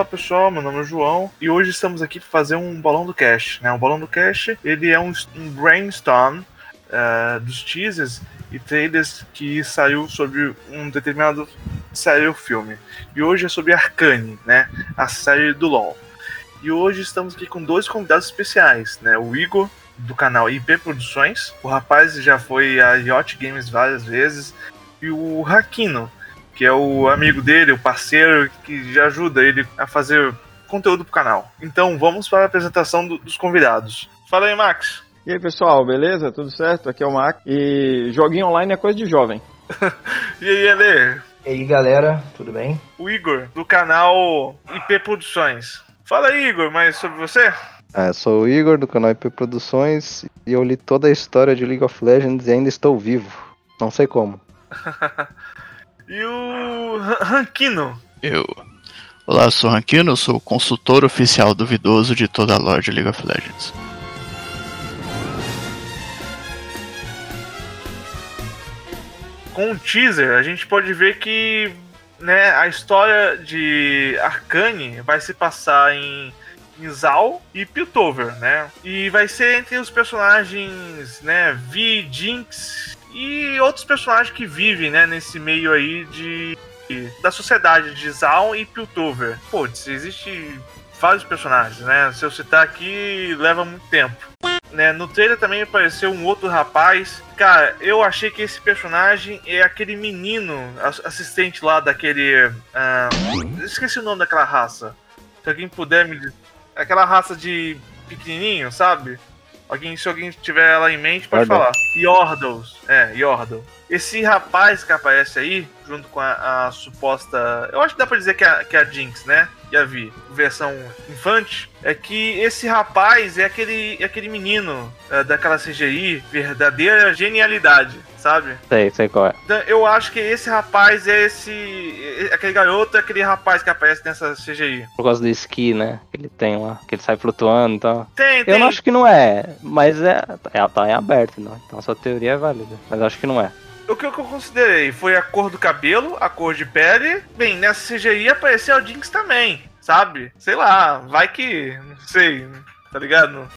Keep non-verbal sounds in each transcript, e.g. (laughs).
Olá pessoal, meu nome é João e hoje estamos aqui para fazer um balão do cast. Né? O balão do cast ele é um, um brainstorm uh, dos teasers e trailers que saiu sobre um determinado série ou filme. E hoje é sobre Arcane, né? A série do LoL. E hoje estamos aqui com dois convidados especiais, né? O Igor do canal IP Produções. O rapaz já foi a Yacht Games várias vezes. E o Hakino, que é o amigo dele, o parceiro, que já ajuda ele a fazer conteúdo pro canal. Então vamos para a apresentação do, dos convidados. Fala aí, Max. E aí, pessoal, beleza? Tudo certo? Aqui é o Max. E joguinho online é coisa de jovem. (laughs) e aí, Ale? E aí, galera, tudo bem? O Igor, do canal IP Produções. Fala aí, Igor, mais sobre você? É, sou o Igor do canal IP Produções e eu li toda a história de League of Legends e ainda estou vivo. Não sei como. (laughs) e o Rankino? Eu. Olá, sou o Rankino, sou o consultor oficial duvidoso de toda a lore de League of Legends. Com o teaser, a gente pode ver que né, a história de Arcane vai se passar em Zal e Piltover, né? E vai ser entre os personagens, né, Vi, Jinx e outros personagens que vivem, né, nesse meio aí de da sociedade de Zal e Piltover. Pô, existe vários personagens, né? Se eu citar aqui, leva muito tempo. Né, no trailer também apareceu um outro rapaz. Cara, eu achei que esse personagem é aquele menino assistente lá daquele. Uh, esqueci o nome daquela raça. Se alguém puder me dizer. Aquela raça de pequenininho, sabe? Alguém, se alguém tiver ela em mente, pode Yordle. falar. Yordles. É, Yordle. Esse rapaz que aparece aí, junto com a, a, suposta. Eu acho que dá pra dizer que é, que é a Jinx, né? E a Vi, versão infante. É que esse rapaz é aquele, é aquele menino é, daquela CGI, verdadeira genialidade, sabe? Sei, sei qual é. Então, eu acho que esse rapaz é esse. Aquele garoto é aquele rapaz que aparece nessa CGI. Por causa do esqui, né? Que ele tem lá, que ele sai flutuando e então. tal. Tem, tem. Eu não acho que não é, mas é. é tá em aberto, não. Então a sua teoria é válida. Mas eu acho que não é. O que eu considerei foi a cor do cabelo, a cor de pele. Bem, nessa CGI apareceu o Jinx também, sabe? Sei lá, vai que. Não sei, tá ligado?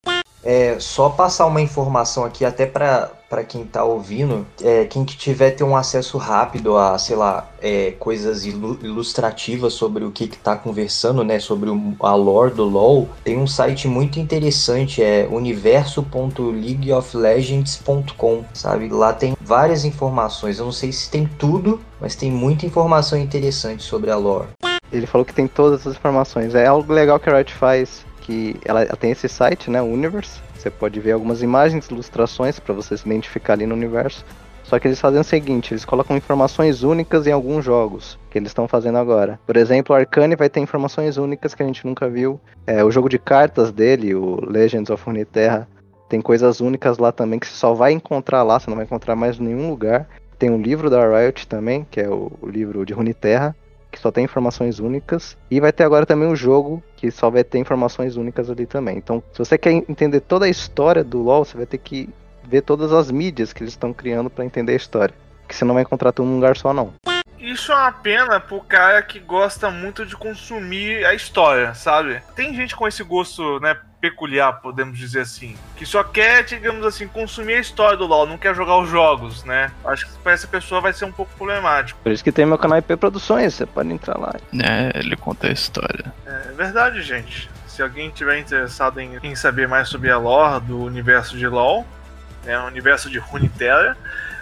É, só passar uma informação aqui, até para quem tá ouvindo, é, quem que tiver ter um acesso rápido a, sei lá, é, coisas ilustrativas sobre o que que tá conversando, né, sobre o, a lore do LoL, tem um site muito interessante, é universo.leagueoflegends.com, sabe? Lá tem várias informações, eu não sei se tem tudo, mas tem muita informação interessante sobre a lore. Ele falou que tem todas as informações, é algo legal que a Riot faz que ela, ela tem esse site, né, Universe. Você pode ver algumas imagens, ilustrações para você se identificar ali no universo. Só que eles fazem o seguinte, eles colocam informações únicas em alguns jogos que eles estão fazendo agora. Por exemplo, Arcane vai ter informações únicas que a gente nunca viu. É, o jogo de cartas dele, o Legends of Runeterra, tem coisas únicas lá também que você só vai encontrar lá, você não vai encontrar mais em nenhum lugar. Tem um livro da Riot também, que é o, o livro de Runeterra, que só tem informações únicas. E vai ter agora também o jogo, que só vai ter informações únicas ali também. Então, se você quer entender toda a história do LoL, você vai ter que ver todas as mídias que eles estão criando para entender a história. Que você não vai encontrar tudo num lugar só, não. Isso é uma pena pro cara que gosta muito de consumir a história, sabe? Tem gente com esse gosto, né, peculiar, podemos dizer assim, que só quer, digamos assim, consumir a história do LoL, não quer jogar os jogos, né? Acho que para essa pessoa vai ser um pouco problemático. Por isso que tem meu canal IP Produções, você pode entrar lá. É, ele conta a história. É verdade, gente. Se alguém tiver interessado em, em saber mais sobre a lore do universo de LoL, né, o universo de Runeterra,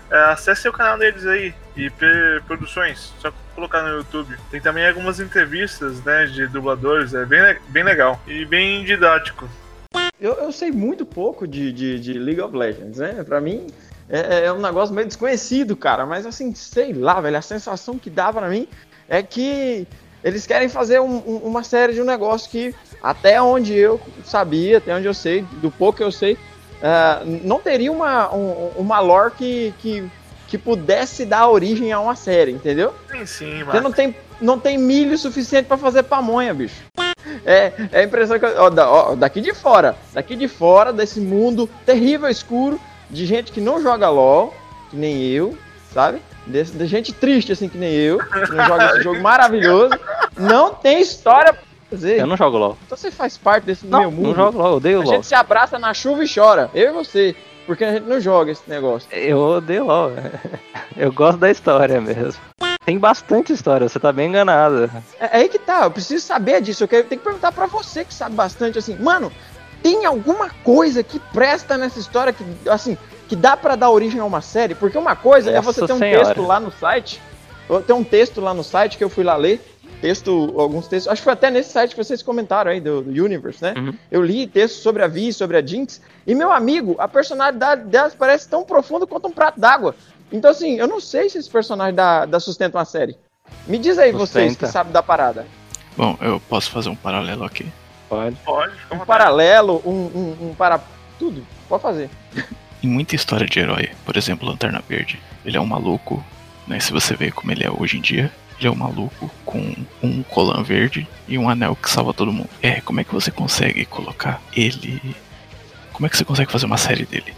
é, acesse o canal deles aí, IP Produções, só colocar no YouTube. Tem também algumas entrevistas, né, de dubladores, é bem, bem legal e bem didático. Eu, eu sei muito pouco de, de, de League of Legends, né? Pra mim é, é, um negócio meio desconhecido, cara, mas assim, sei lá, velho, a sensação que dá pra mim é que eles querem fazer um, um, uma série de um negócio que, até onde eu sabia, até onde eu sei, do pouco que eu sei, uh, não teria uma, um, uma lore que, que, que pudesse dar origem a uma série, entendeu? Sim, sim, Você não tem, não tem milho suficiente para fazer pamonha, bicho. É, é a impressão que. Ó, ó, daqui de fora, daqui de fora, desse mundo terrível, escuro, de gente que não joga LOL, que nem eu, sabe? De, de gente triste, assim, que nem eu, que não joga esse (laughs) jogo maravilhoso. Não tem história Fazer. Eu não jogo LOL. Então você faz parte desse Não, meu mundo. não jogo LOL, eu odeio A LOL. gente se abraça na chuva e chora. Eu e você. Porque a gente não joga esse negócio. Eu odeio LOL. Eu gosto da história mesmo. Tem bastante história, você tá bem enganada. É, é aí que tá, eu preciso saber disso. Eu quero, tenho que perguntar pra você que sabe bastante assim, mano, tem alguma coisa que presta nessa história que, assim, que dá pra dar origem a uma série? Porque uma coisa é você Nossa ter um Senhora. texto lá no site. Tem um texto lá no site que eu fui lá ler. Texto, alguns textos. Acho que foi até nesse site que vocês comentaram aí, do, do Universe, né? Uhum. Eu li textos sobre a Vi, sobre a Jinx. E meu amigo, a personalidade delas parece tão profunda quanto um prato d'água. Então, assim, eu não sei se esse personagem dá, dá sustento a uma série. Me diz aí, vocês que Sustenta. sabem da parada. Bom, eu posso fazer um paralelo aqui. Pode. Pode, Um paralelo, um, um, um para. Tudo. Pode fazer. Em muita história de herói, por exemplo, Lanterna Verde, ele é um maluco, né? Se você vê como ele é hoje em dia, ele é um maluco com um colã verde e um anel que salva todo mundo. É, como é que você consegue colocar ele. Como é que você consegue fazer uma série dele?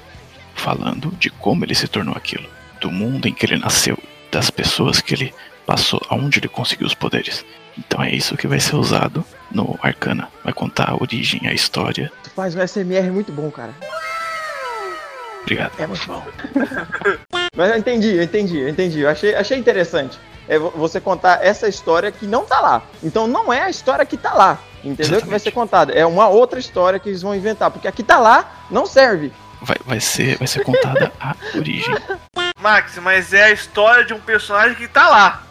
Falando de como ele se tornou aquilo, do mundo em que ele nasceu, das pessoas que ele passou, aonde ele conseguiu os poderes. Então é isso que vai ser usado no Arcana. Vai contar a origem, a história. Tu faz um SMR muito bom, cara. Obrigado. É muito bom. (laughs) Mas eu entendi, eu entendi, eu entendi. Eu achei, achei interessante. É vo- você contar essa história que não tá lá. Então não é a história que tá lá. Entendeu? Que vai ser contada. É uma outra história que eles vão inventar. Porque a que tá lá não serve. Vai, vai, ser, vai ser contada a origem. Max, mas é a história de um personagem que tá lá.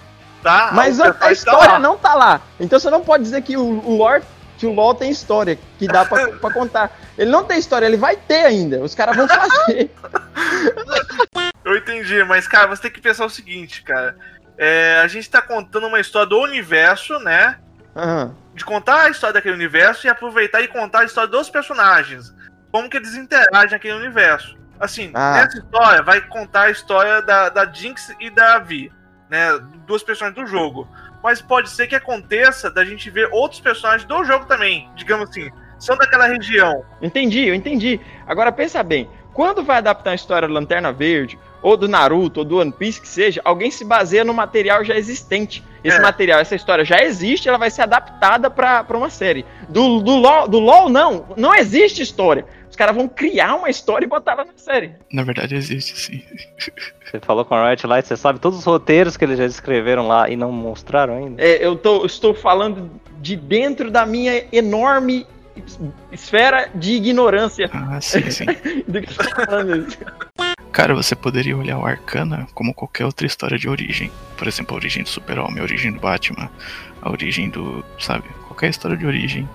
Tá? Mas a, a tá história lá. não tá lá. Então você não pode dizer que o, o lore, que o LoL tem história, que dá pra, pra contar. Ele não tem história, ele vai ter ainda. Os caras vão fazer. (laughs) Eu entendi, mas, cara, você tem que pensar o seguinte, cara. É, a gente tá contando uma história do universo, né? Aham. De contar a história daquele universo e aproveitar e contar a história dos personagens. Como que eles interagem naquele universo. Assim, Ah. nessa história vai contar a história da, da Jinx e da Vi, né? Duas personagens do jogo. Mas pode ser que aconteça da gente ver outros personagens do jogo também. Digamos assim, são daquela região. Entendi, eu entendi. Agora pensa bem, quando vai adaptar a história do Lanterna Verde, ou do Naruto, ou do One Piece, que seja, alguém se baseia no material já existente. Esse É. material, essa história já existe, ela vai ser adaptada pra, pra uma série. Do, do, LOL, do LOL, não, não existe história. Os caras vão criar uma história e botar ela na série. Na verdade, existe sim. (laughs) Você falou com a Riot Light, você sabe todos os roteiros que eles já escreveram lá e não mostraram ainda? É, eu, tô, estou falando de dentro da minha enorme es- esfera de ignorância Ah, sim, sim. (laughs) do que eu tô falando isso. (laughs) Cara, você poderia olhar o Arcana como qualquer outra história de origem. Por exemplo, a origem do Super-Homem, a origem do Batman, a origem do. Sabe? Qualquer história de origem.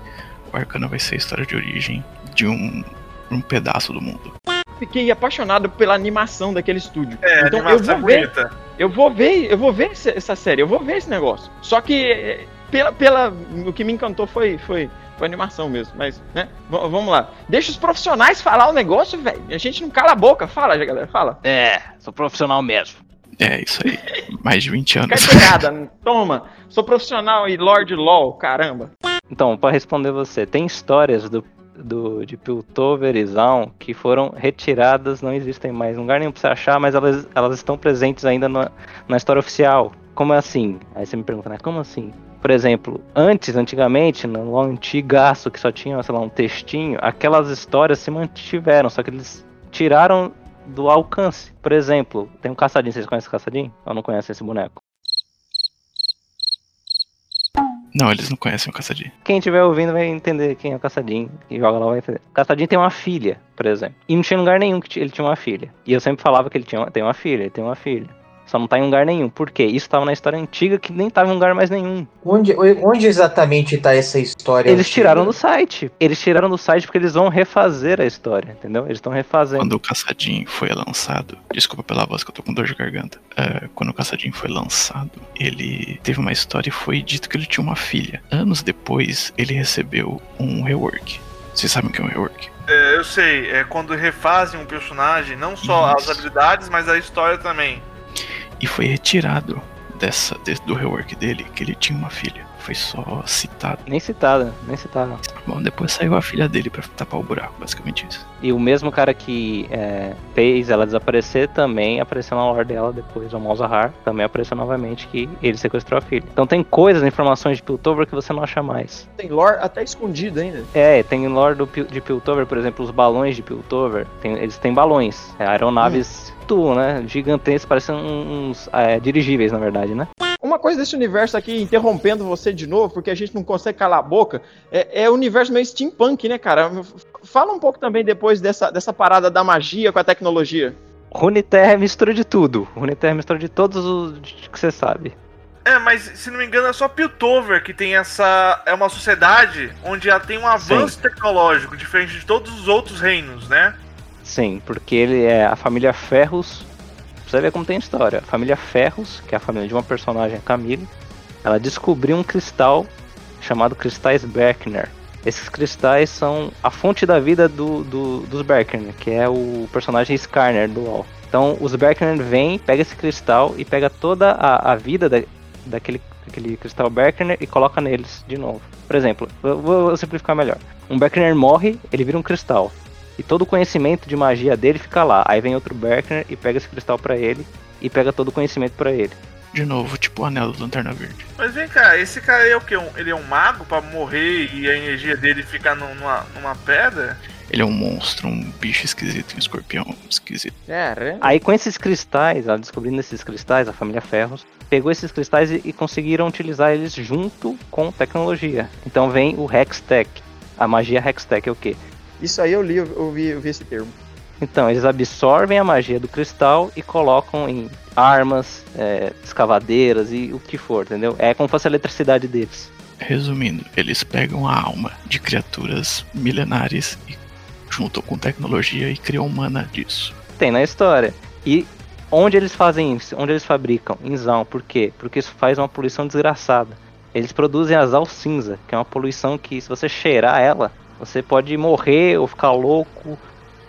O Arcana vai ser a história de origem de um, um pedaço do mundo. Fiquei apaixonado pela animação daquele estúdio. É, então eu vou ver, bonita. eu vou ver, eu vou ver essa, série, eu vou ver esse negócio. Só que é, pela, pela o que me encantou foi foi, foi animação mesmo, mas né? V- vamos lá. Deixa os profissionais falar o negócio, velho. A gente não cala a boca, fala, galera, fala. É, sou profissional mesmo. É, isso aí. Mais de 20 anos. Carteirada, toma. Sou profissional e Lord LOL, caramba. Então, pra responder você, tem histórias do, do de Piltover e Zaun que foram retiradas, não existem mais em lugar nenhum pra você achar, mas elas, elas estão presentes ainda na, na história oficial. Como é assim? Aí você me pergunta, né? Como assim? Por exemplo, antes, antigamente, no antigaço, que só tinha, sei lá, um textinho, aquelas histórias se mantiveram, só que eles tiraram do alcance. Por exemplo, tem um caçadinho, vocês conhecem o caçadinho? Ou não conhecem esse boneco? Não, eles não conhecem o Caçadinho. Quem estiver ouvindo vai entender quem é o Caçadinho. Quem joga lá vai entender. O Caçadinho tem uma filha, por exemplo. E não tinha lugar nenhum que ele tinha uma filha. E eu sempre falava que ele tinha tem uma filha, ele tem uma filha. Só não tá em lugar nenhum. Por quê? Isso tava na história antiga que nem tava em lugar mais nenhum. Onde, onde exatamente tá essa história? Eles antiga? tiraram do site. Eles tiraram do site porque eles vão refazer a história, entendeu? Eles estão refazendo. Quando o Caçadinho foi lançado, desculpa pela voz que eu tô com dor de garganta. É, quando o Caçadinho foi lançado, ele teve uma história e foi dito que ele tinha uma filha. Anos depois, ele recebeu um rework. Vocês sabem o que é um rework? É, eu sei, é quando refazem um personagem, não só Isso. as habilidades, mas a história também. E foi retirado dessa, de- do rework dele que ele tinha uma filha. foi só citado. Nem citada, nem citada. Bom, depois saiu a filha dele pra tapar o buraco, basicamente isso. E o mesmo cara que é, fez ela desaparecer também apareceu na lore dela depois, o Malzahar também apareceu novamente que ele sequestrou a filha. Então tem coisas, informações de Piltover que você não acha mais. Tem lore até escondido ainda. É, tem lore do, de Piltover, por exemplo, os balões de Piltover, tem- eles têm balões, é, aeronaves, tu, né, gigantescas, parecem uns é, dirigíveis, na verdade, né? Uma coisa desse universo aqui, interrompendo você de novo, porque a gente não consegue calar a boca, é, é o universo meio steampunk, né, cara? Fala um pouco também depois dessa, dessa parada da magia com a tecnologia. Runeterra é mistura de tudo, Runeterra é mistura de todos os que você sabe. É, mas se não me engano é só Piltover que tem essa. É uma sociedade onde ela tem um avanço tecnológico diferente de todos os outros reinos, né? Sim, porque ele é a família Ferros. Você ver como tem história. A família Ferros, que é a família de uma personagem, Camille, ela descobriu um cristal chamado Cristais Berkner. Esses cristais são a fonte da vida do, do- dos Berkner, que é o personagem Skarner do WoW. Então os Berkner vêm, pega esse cristal e pega toda a, a vida da- daquele, daquele cristal Berkner e coloca neles de novo. Por exemplo, vou simplificar melhor. Um Berkner morre, ele vira um cristal. E todo o conhecimento de magia dele fica lá. Aí vem outro Berkner e pega esse cristal pra ele e pega todo o conhecimento pra ele. De novo, tipo o anel do Lanterna Verde. Mas vem cá, esse cara aí é o quê? Um- ele é um mago pra morrer e a energia dele ficar num- numa, numa pedra? Ele é um monstro, um bicho esquisito, um escorpião esquisito. É, Aí com esses cristais, ela descobrindo esses cristais, a família Ferros, pegou esses cristais e, e conseguiram utilizar eles junto com tecnologia. Então vem o Hextech. A magia Hextech é o quê? Isso aí eu li, eu, eu vi, eu vi esse termo. Então, eles absorvem a magia do cristal e colocam em armas, é, escavadeiras e o que for, entendeu? É como se fosse a eletricidade deles. Resumindo, eles pegam a alma de criaturas milenares e juntam com tecnologia e criam mana disso. Tem na história. E onde eles fazem isso? Onde eles fabricam? Em Zaun. Por quê? Porque isso faz uma poluição desgraçada. Eles produzem a Zal cinza, que é uma poluição que se você cheirar ela, você pode morrer ou ficar louco,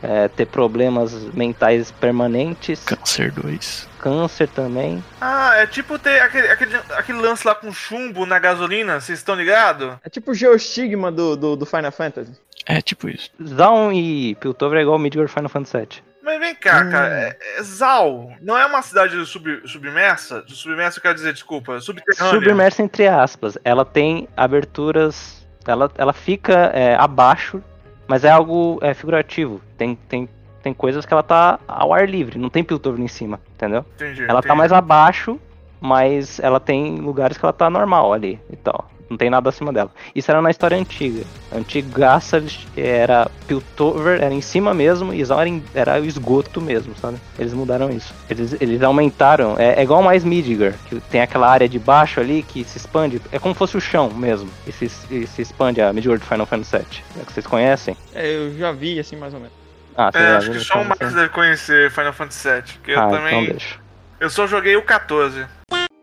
é, ter problemas mentais permanentes, Câncer 2. câncer também. Ah, é tipo ter aquele, aquele, aquele lance lá com chumbo na gasolina, vocês estão ligados? É tipo o geostigma do, do, do Final Fantasy. É tipo isso. Zaun e Piltover é igual Midgard Final Fantasy VII. Mas vem cá, Hum. cara, é, é Zal não é uma cidade sub, submersa? Submersa eu quero dizer, desculpa, subterrânea. Submersa entre aspas. Ela tem aberturas. Ela, ela fica é, abaixo, mas é algo é, figurativo. Tem, tem, tem coisas que ela tá ao ar livre, não tem Piltover em cima, entendeu? Entendi, Ela tá entendi. mais abaixo, mas ela tem lugares que ela tá normal ali e tal. Não tem nada acima dela. Isso era na história antiga. Antigaça era Piltover, era em cima mesmo, e Zaun era, em- era o esgoto mesmo, sabe? Eles mudaram isso. Eles, eles aumentaram. É, é igual mais Midgar, que tem aquela área de baixo ali que se expande. É como se fosse o chão mesmo. E se, e se expande a Midgar de Final Fantasy VII. É que vocês conhecem? É, eu já vi assim mais ou menos. Ah, É, acho que só o então, Max deve conhecer Final Fantasy VII, porque eu Ah, também... então deixa. eu só joguei o 14.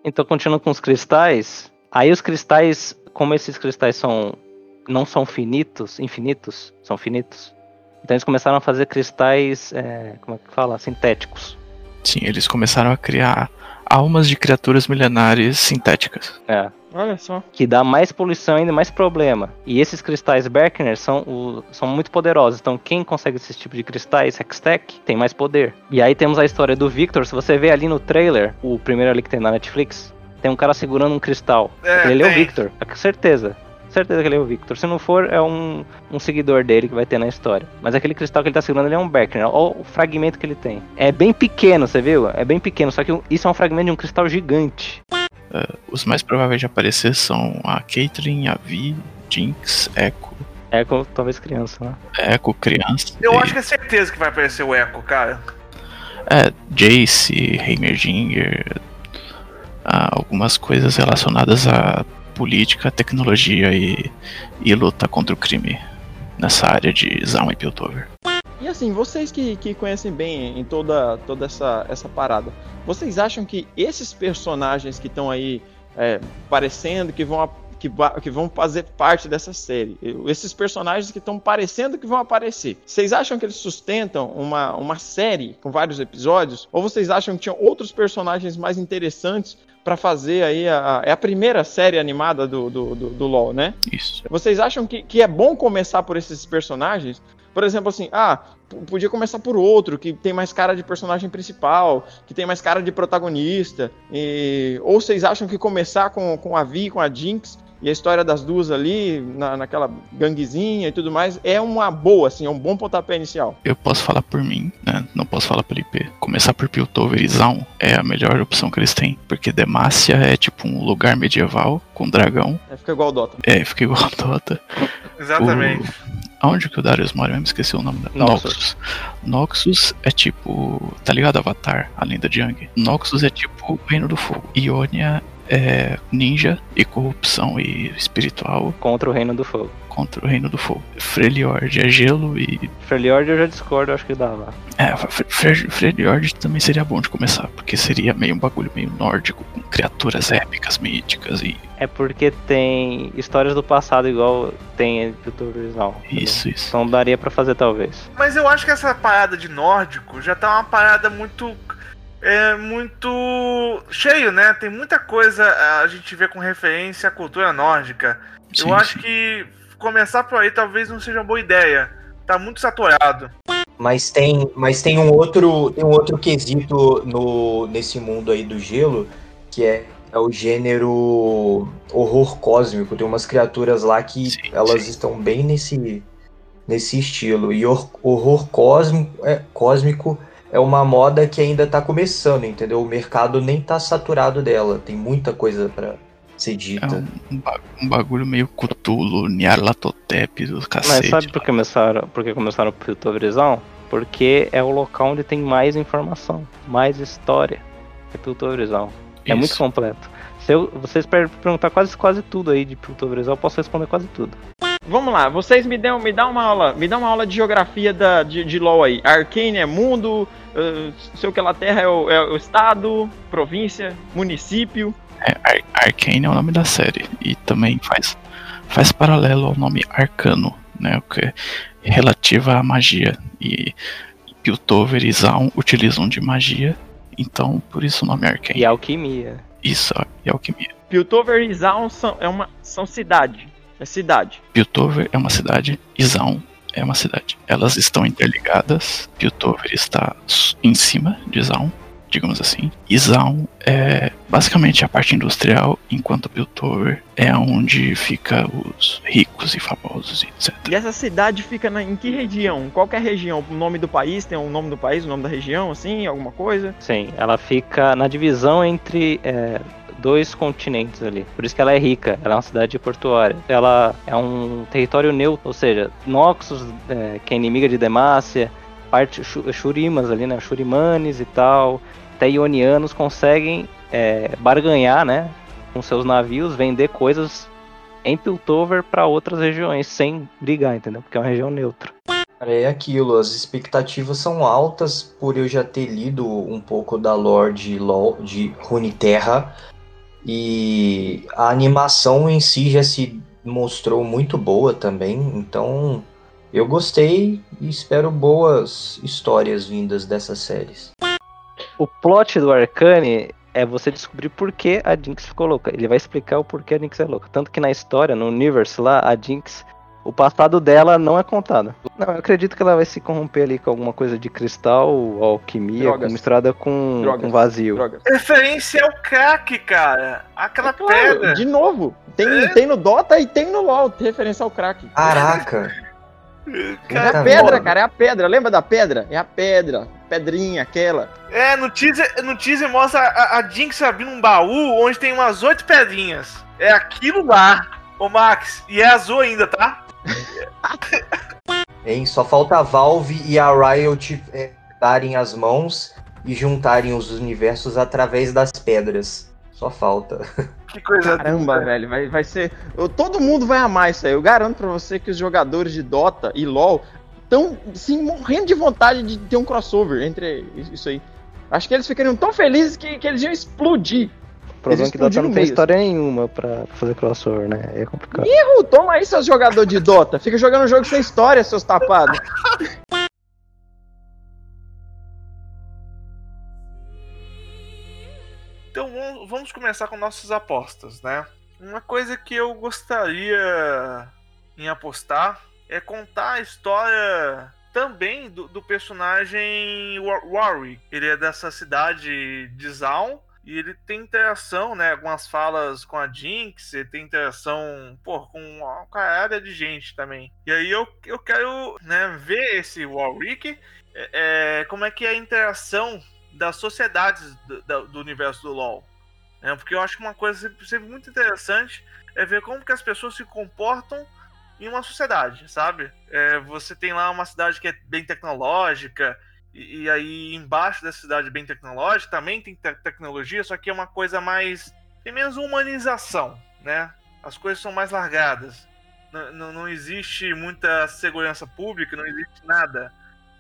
Então, continuando com os cristais, aí os cristais, como esses cristais são não são finitos, infinitos, são finitos. Então eles começaram a fazer cristais, é, como é que fala, sintéticos. Sim, eles começaram a criar almas de criaturas milenares sintéticas. É, Olha só. que dá mais poluição ainda mais problema. E esses cristais Berkner são, o- são muito poderosos. Então quem consegue esse tipo de cristais Hextech tem mais poder. E aí temos a história do Victor. Se você vê ali no trailer, o primeiro ali que tem na Netflix, tem um cara segurando um cristal. É, ele é o. Victor, com certeza. Certeza que ele é o Victor. Se não for, é um, um seguidor dele que vai ter na história. Mas aquele cristal que ele tá segurando ele é um Berkner. Olha o fragmento que ele tem. É bem pequeno, você viu? É bem pequeno. Só que isso é um fragmento de um cristal gigante. Os mais prováveis de aparecer são a Caitlyn, a Vi, Jinx, Echo, como talvez criança, né? Echo, criança. Eu e- acho que é certeza que vai aparecer o Echo, cara. É, Jace, Heimerdinger, algumas coisas relacionadas à política, tecnologia e, e luta contra o crime nessa área de Zaun e Piltover. E assim, vocês que, que conhecem bem em toda, toda essa, essa parada, vocês acham que esses personagens que estão aí é, parecendo que vão, que, que vão fazer parte dessa série, esses personagens que estão parecendo que vão aparecer, vocês acham que eles sustentam uma, uma série com vários episódios? Ou vocês acham que tinham outros personagens mais interessantes pra fazer aí a, é a primeira série animada do, do, do, do LoL, né? Isso. Vocês acham que, que é bom começar por esses personagens? Por exemplo, assim, ah, podia começar por outro, que tem mais cara de personagem principal, que tem mais cara de protagonista. e- Ou vocês acham que começar com, com a Vi, com a Jinx, e a história das duas ali, na, naquela ganguezinha e tudo mais, é uma boa, assim, é um bom pontapé inicial. Eu posso falar por mim, né? Não posso falar pelo IP. Começar por Piltover e Zaun é a melhor opção que eles têm. Porque Demacia é tipo um lugar medieval com dragão. É, fica igual o Dota. É, fica igual (laughs) Dota. Exatamente. O- Aonde que o Darius mora? Eu me esqueci o nome da. Noxus. Noxus. Noxus é tipo. Tá ligado? Avatar, a lenda de Yang. Noxus é tipo o Reino do Fogo. Ionia é ninja e corrupção e espiritual Contra o Reino do Fogo. contra o Reino do Fogo. Freljord é gelo e. Freljord eu já discordo, acho que dava. É, Fre- Fre- Freljord também seria bom de começar, porque seria meio um bagulho meio nórdico, com criaturas épicas, míticas e. É porque tem histórias do passado igual tem em Piltover Zaun. Isso, isso. Então daria pra fazer talvez. Mas eu acho que essa parada de nórdico já tá uma parada muito. É muito cheio, né? Tem muita coisa a gente vê com referência à cultura nórdica. Sim, eu acho sim. que começar por aí talvez não seja uma boa ideia. Tá muito saturado. Mas tem, mas tem um outro, tem um outro quesito no, nesse mundo aí do gelo, que é, é o gênero horror cósmico. Tem umas criaturas lá que Sim, elas sim. estão bem nesse, nesse estilo. E hor- horror cósmico é, cósmico é uma moda que ainda tá começando, entendeu? O mercado nem tá saturado dela. Tem muita coisa pra ser É dita. um, um um bagulho meio Cthulhu, Nyarlathotep do Mas cacete. sabe por que começaram, por que começaram o Piltover Zaun? Porque é o local onde tem mais informação, mais história. É Piltover Zaun. É Isso. muito completo. Se eu, vocês per- perguntar quase, quase tudo aí de Piltover Zaun, eu posso responder quase tudo. Vamos lá, vocês me dão, me dão uma aula, me dão uma aula de geografia da, de, de LoL aí. Arcane é mundo, uh, sei o que lá, Terra é o, é o estado, província, município. É, Ar Arcane é o nome da série. E também faz, faz paralelo ao nome Arcano, né? O que é relativa à magia. E Piltover e Zaun utilizam de magia. Então, por isso o nome Arcane. E alquimia. Isso, e alquimia. Piltover e Zaun são, é uma, são cidade. É cidade. Piltover é uma cidade e Zaun é uma cidade. Elas estão interligadas. Piltover está em cima de Zaun, digamos assim. E Zaun é basicamente a parte industrial, enquanto Piltover é onde fica os ricos e famosos, e etc. E essa cidade fica na- em que região? Qual que é a região? O nome do país? Tem o nome do país, o nome da região, assim, alguma coisa? Sim, ela fica na divisão entre é, dois continentes ali. Por isso que ela é rica, ela é uma cidade portuária. Ela é um território neutro, ou seja, Noxus, é, que é inimiga de Demacia, parte Shu- Shurimas ali, né? Shurimanes e tal, até Ionianos conseguem é, barganhar, né? Com seus navios, vender coisas em Piltover para outras regiões, sem brigar, entendeu? Porque é uma região neutra. É aquilo, as expectativas são altas por eu já ter lido um pouco da lore de, LoL, de Runeterra e a animação em si já se mostrou muito boa também, então eu gostei e espero boas histórias vindas dessas séries. O plot do Arcane é você descobrir por que a Jinx ficou louca. Ele vai explicar o porquê a Jinx é louca. Tanto que na história, no universe lá, a Jinx, o passado dela não é contado. Não, eu acredito que ela vai se corromper ali com alguma coisa de cristal, alquimia, Drogas. misturada com, Drogas. com vazio. Drogas. Referência ao crack, cara. Aquela Claro, pedra. de novo, tem, É. tem no Dota e tem no LoL, tem referência ao crack. Caraca! (laughs) É Cara, a Tá pedra, cara, é a pedra. Lembra da pedra? É a pedra. Pedrinha, aquela. É, no teaser, no teaser mostra a, a Jinx abrindo um baú onde tem umas oito pedrinhas. É aquilo lá. Ô Max, e é azul ainda, tá? (laughs) Hein? Só falta a Valve e a Riot é, darem as mãos e juntarem os universos através das pedras. Só falta. (laughs) Que coisa Caramba, velho, vai, vai ser. eu- Todo mundo vai amar isso aí. Eu garanto pra você que os jogadores de Dota e LoL estão, sim, morrendo de vontade de ter um crossover entre isso aí. Acho que eles ficariam tão felizes que, que eles iam explodir. O problema é que Dota não tem história nenhuma pra fazer crossover, né? É complicado. Uh, toma aí, seus jogadores de Dota. Fica jogando jogo sem história, seus tapados. (laughs) Então vamos, vamos começar com nossas apostas, né? Uma coisa que eu gostaria em apostar é contar a história também do, do personagem Warwick. Ele é dessa cidade de Zaun e ele tem interação, né? Algumas falas com a Jinx, ele tem interação, pô, com uma caralho de gente também. E aí eu, eu quero né, ver esse Warwick, é, é, como é que é a interação das sociedades do, do universo do LoL. Né? Porque eu acho que uma coisa sempre, sempre muito interessante é ver como que as pessoas se comportam em uma sociedade, sabe? É, você tem lá uma cidade que é bem tecnológica, e, e aí embaixo dessa cidade bem tecnológica também tem te tecnologia, só que é uma coisa mais. tem menos humanização, né? As coisas são mais largadas. Não, não, existe muita segurança pública, não existe nada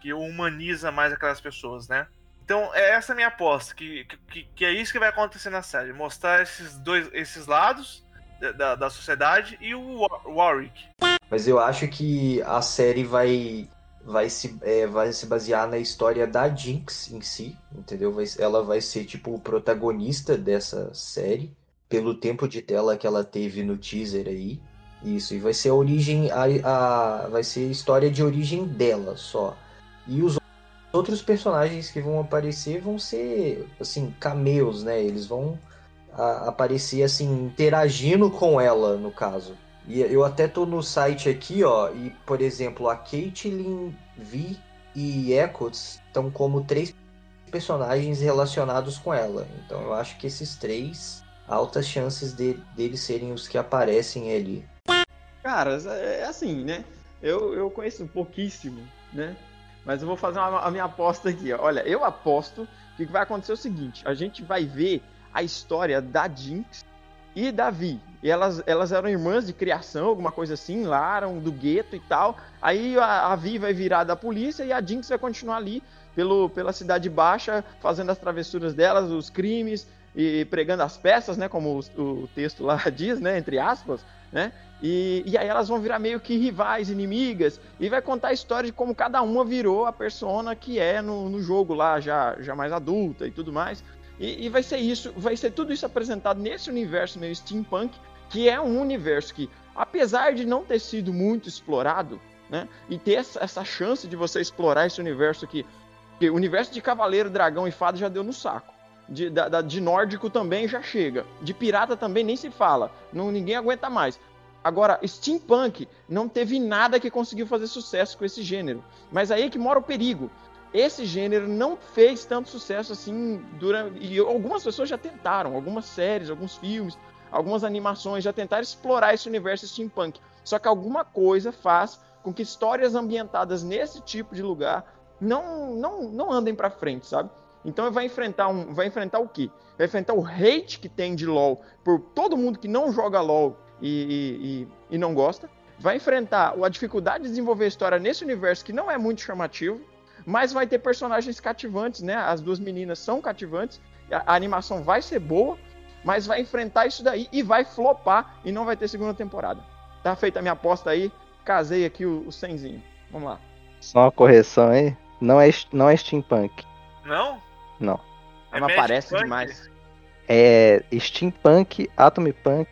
que humaniza mais aquelas pessoas, né? Então, é essa a minha aposta, que, que, que é isso que vai acontecer na série. Mostrar esses dois esses lados da, da sociedade e o Warwick. Mas eu acho que a série vai vai se, é, vai se basear na história da Jinx em si, entendeu? Vai, ela vai ser tipo o protagonista dessa série, pelo tempo de tela que ela teve no teaser aí. Isso, e vai ser a origem, a, a, vai ser a história de origem dela só. E os outros personagens que vão aparecer vão ser, assim, cameos, né? Eles vão a, aparecer, assim, interagindo com ela, no caso. E eu até tô no site aqui, ó, e por exemplo, a Caitlyn, Vi e Echo estão como três personagens relacionados com ela. Então eu acho que esses três, altas chances de, deles serem os que aparecem ali. Cara, é, é assim, né? Eu, eu conheço pouquíssimo, né? Mas eu vou fazer uma, a minha aposta aqui. Ó. Olha, eu aposto que vai acontecer o seguinte: a gente vai ver a história da Jinx e Davi. E elas, elas eram irmãs de criação, alguma coisa assim, lá eram do gueto e tal. Aí a, a Vi vai virar da polícia e a Jinx vai continuar ali pelo, pela cidade baixa, fazendo as travessuras delas, os crimes e pregando as peças, né? Como o, o texto lá (laughs) diz, né? Entre aspas, né? E, e aí elas vão virar meio que rivais, inimigas, e vai contar a história de como cada uma virou a persona que é no, no jogo lá, já, já mais adulta e tudo mais. E, e, vai ser isso, vai ser tudo isso apresentado nesse universo meio steampunk, que é um universo que, apesar de não ter sido muito explorado, né, e ter essa, essa chance de você explorar esse universo aqui, que o universo de Cavaleiro, Dragão e Fada já deu no saco. De, da, da, de nórdico também já chega. De pirata também nem se fala. Não, ninguém aguenta mais. Agora, steampunk não teve nada que conseguiu fazer sucesso com esse gênero. Mas aí é que mora o perigo esse gênero não fez tanto sucesso assim durante. E algumas pessoas já tentaram, algumas séries, alguns filmes, algumas animações já tentaram explorar esse universo steampunk. Só que alguma coisa faz com que histórias ambientadas nesse tipo de lugar não não, não andem para frente, sabe? Então vai enfrentar um, vai enfrentar o quê? Vai enfrentar o hate que tem de LoL por todo mundo que não joga LoL e, e, e não gosta. Vai enfrentar a dificuldade de desenvolver a história nesse universo que não é muito chamativo mas vai ter personagens cativantes, né? As duas meninas são cativantes, a, a animação vai ser boa, mas vai enfrentar isso daí e vai flopar e não vai ter segunda temporada. Tá feita a minha aposta aí, casei aqui o, o senzinho. Vamos lá. Só uma correção aí, não é, não é steampunk. Não? Não. É não aparece demais. É steampunk, atomipunk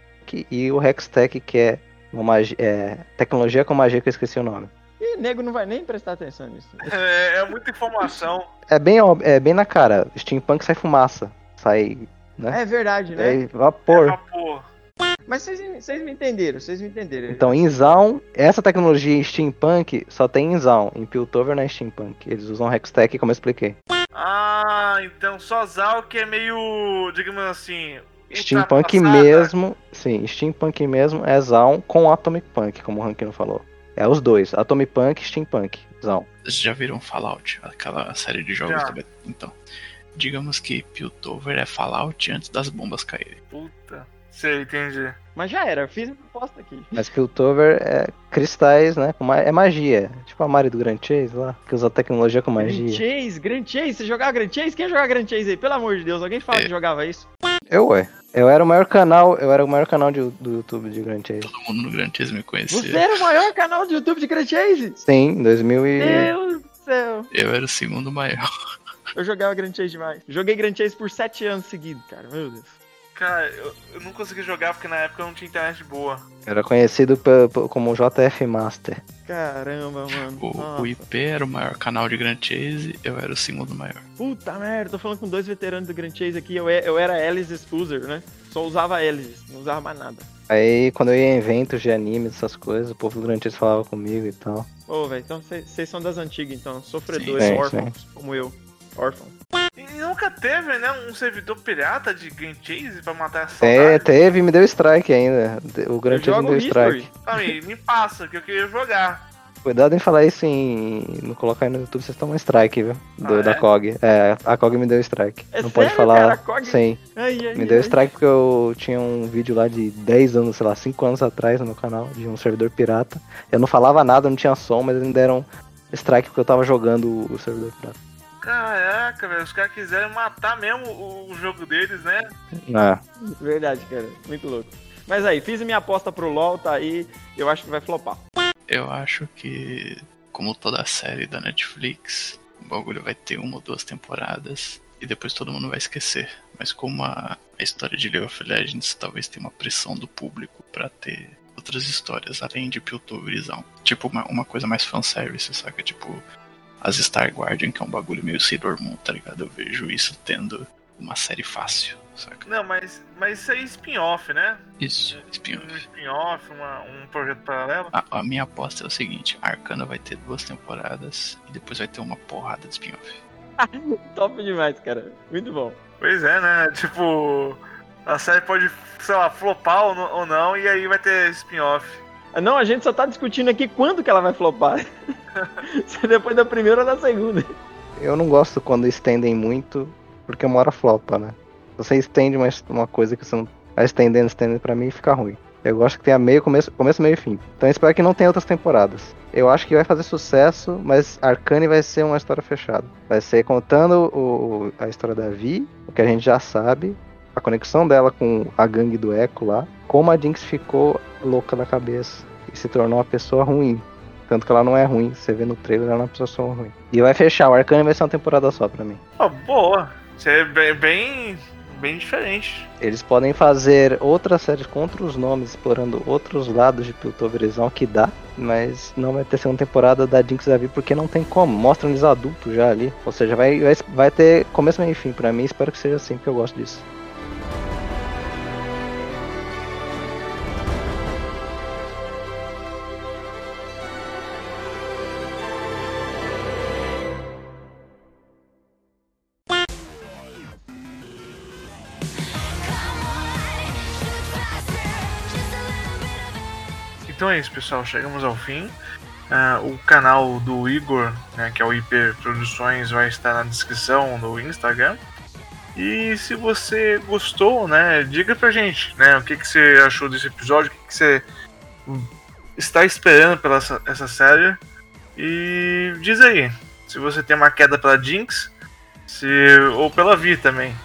e o hextech que é uma é, tecnologia com magia que eu esqueci o nome. E nego não vai nem prestar atenção nisso. (laughs) É, é muita informação. É bem, é bem na cara. Steampunk sai fumaça. Sai. Né? É verdade, né? É vapor. É vapor. Mas vocês me entenderam, vocês me entenderam. Então, em Zaun, essa tecnologia em Steampunk só tem em Zaun. Em Piltover não é Steampunk. Eles usam Hextech, como eu expliquei. Ah, então só Zaun que é meio, digamos assim... Steampunk mesmo, sim, Steampunk mesmo é Zaun com Atomic Punk, como o Rankino falou. É os dois, Atomic Punk e Steampunk. Zão. Vocês já viram Fallout? Aquela série de jogos também. Então, digamos que Piltover é Fallout antes das bombas caírem. Puta. Sei, entendi. Mas já era, fiz a proposta aqui. Mas Piltover é cristais, né? É magia. Tipo a Mari do Grand Chase lá, que usa tecnologia com magia. Grand Chase, Grand Chase, você jogava Grand Chase? Quem jogava Grand Chase aí? Pelo amor de Deus, alguém fala é. que jogava isso? Eu, ué. Eu era o maior canal, eu era o maior canal de, do YouTube de Grand Chase. Todo mundo no Grand Chase me conhecia. Você era o maior canal de YouTube de Grand Chase? Sim, em 2000 e... Deus do céu. Eu era o segundo maior. Eu jogava Grand Chase demais. Joguei Grand Chase por 7 anos seguidos, cara. Meu Deus. Cara, eu, eu não consegui jogar porque na época eu não tinha internet boa. Era conhecido como JF Master. Caramba, mano. O, Nossa. o IP era o maior canal de Grand Chase, eu era o segundo maior. Puta merda, tô falando com dois veteranos do Grand Chase aqui. Eu, e- eu era Alice user, né? Só usava Alice, não usava mais nada. Aí quando eu ia em eventos de anime, essas coisas, o povo do Grand Chase falava comigo e tal. Ô, velho, então vocês são das antigas, então. Sofredores, Sim, sim, órfãos, como eu. Órfão. E nunca teve, né, um servidor pirata de Game Chase pra matar essa saudade? teve, me deu strike ainda. O Grand Eu Chase me deu History. strike. Aí, me passa, que eu queria jogar. Cuidado em falar isso em. Não colocar aí no YouTube, vocês tomam strike, viu? Do, Ah, Da é? COG. É, a COG me deu strike. É não pode sério, falar. cara? A COG? Sim. Ai, ai, Me deu ai. strike porque eu tinha um vídeo lá de 10 anos, sei lá, 5 anos atrás no meu canal, de um servidor pirata. Eu não falava nada, não tinha som, mas eles me deram strike porque eu tava jogando o servidor pirata. Caraca, velho, os caras quiseram matar mesmo o, o jogo deles, né? Ah, Verdade, cara. Muito louco. Mas aí, fiz minha aposta pro LoL, tá aí. Eu acho que vai flopar. Eu acho que, como toda série da Netflix, o bagulho vai ter uma ou duas temporadas e depois todo mundo vai esquecer. Mas como a, a história de League of Legends talvez tenha uma pressão do público pra ter outras histórias além de Piltoverizão. Tipo uma, uma coisa mais fanservice, saca? Tipo as Star Guardian, que é um bagulho meio Sailor Moon, tá ligado? Eu vejo isso tendo uma série fácil, saca? Não, mas, mas isso aí é spin-off, né? Isso, Um spin-off. spin-off, uma- um projeto paralelo. A, a minha aposta é o seguinte: a Arcana vai ter duas temporadas e depois vai ter uma porrada de spin-off. (laughs) Top demais, cara. Muito bom. Pois é, né? Tipo, a série pode, sei lá, flopar ou, não- ou não, e aí vai ter spin-off. Não, a gente só tá discutindo aqui quando que ela vai flopar. (laughs) Se é depois da primeira ou da segunda. eu não gosto quando estendem muito, porque uma hora flopa, né? Você estende uma, uma coisa que você não. Vai estendendo, estendendo, pra mim fica ruim. Eu gosto que tenha meio, começo, começo, meio e fim. Então eu espero que não tenha outras temporadas. Eu acho que vai fazer sucesso, mas Arcane vai ser uma história fechada. Vai ser contando o, a história da Vi, o que a gente já sabe, a conexão dela com a gangue do Echo lá, como a Jinx ficou louca da cabeça e se tornou uma pessoa ruim. Tanto que ela não é ruim, você vê no trailer, ela é uma pessoa ruim. E vai fechar, o Arcane vai ser uma temporada só pra mim. Ó, boa. Isso é bem, bem, bem diferente. Eles podem fazer outras séries com outros nomes, explorando outros lados de Piltoverizão que dá, mas não vai ter segunda temporada da Jinx da porque não tem como. Mostram eles adultos já ali. Ou seja, vai, vai, vai ter começo, meio e fim pra mim. Espero que seja assim, porque eu gosto disso. Pessoal. Chegamos ao fim. Ah, o canal do Igor, né, que é o IP Produções, vai estar na descrição no Instagram. E se você gostou, né, diga pra gente, né, o que, que você achou desse episódio, o que, que você está esperando pela essa, essa série. E diz aí, se você tem uma queda pela Jinx, se, ou pela Vi também.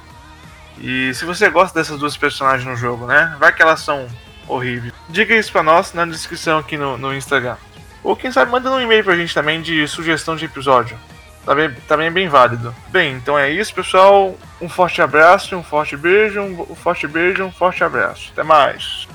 E se você gosta dessas duas personagens no jogo, né, vai que elas são horríveis. Diga isso pra nós na descrição aqui no, no Instagram. Ou quem sabe manda um e-mail pra gente também de sugestão de episódio. Também, também é bem válido. Bem, então é isso, pessoal. Um forte abraço, um forte beijo, um forte beijo, um forte abraço. Até mais.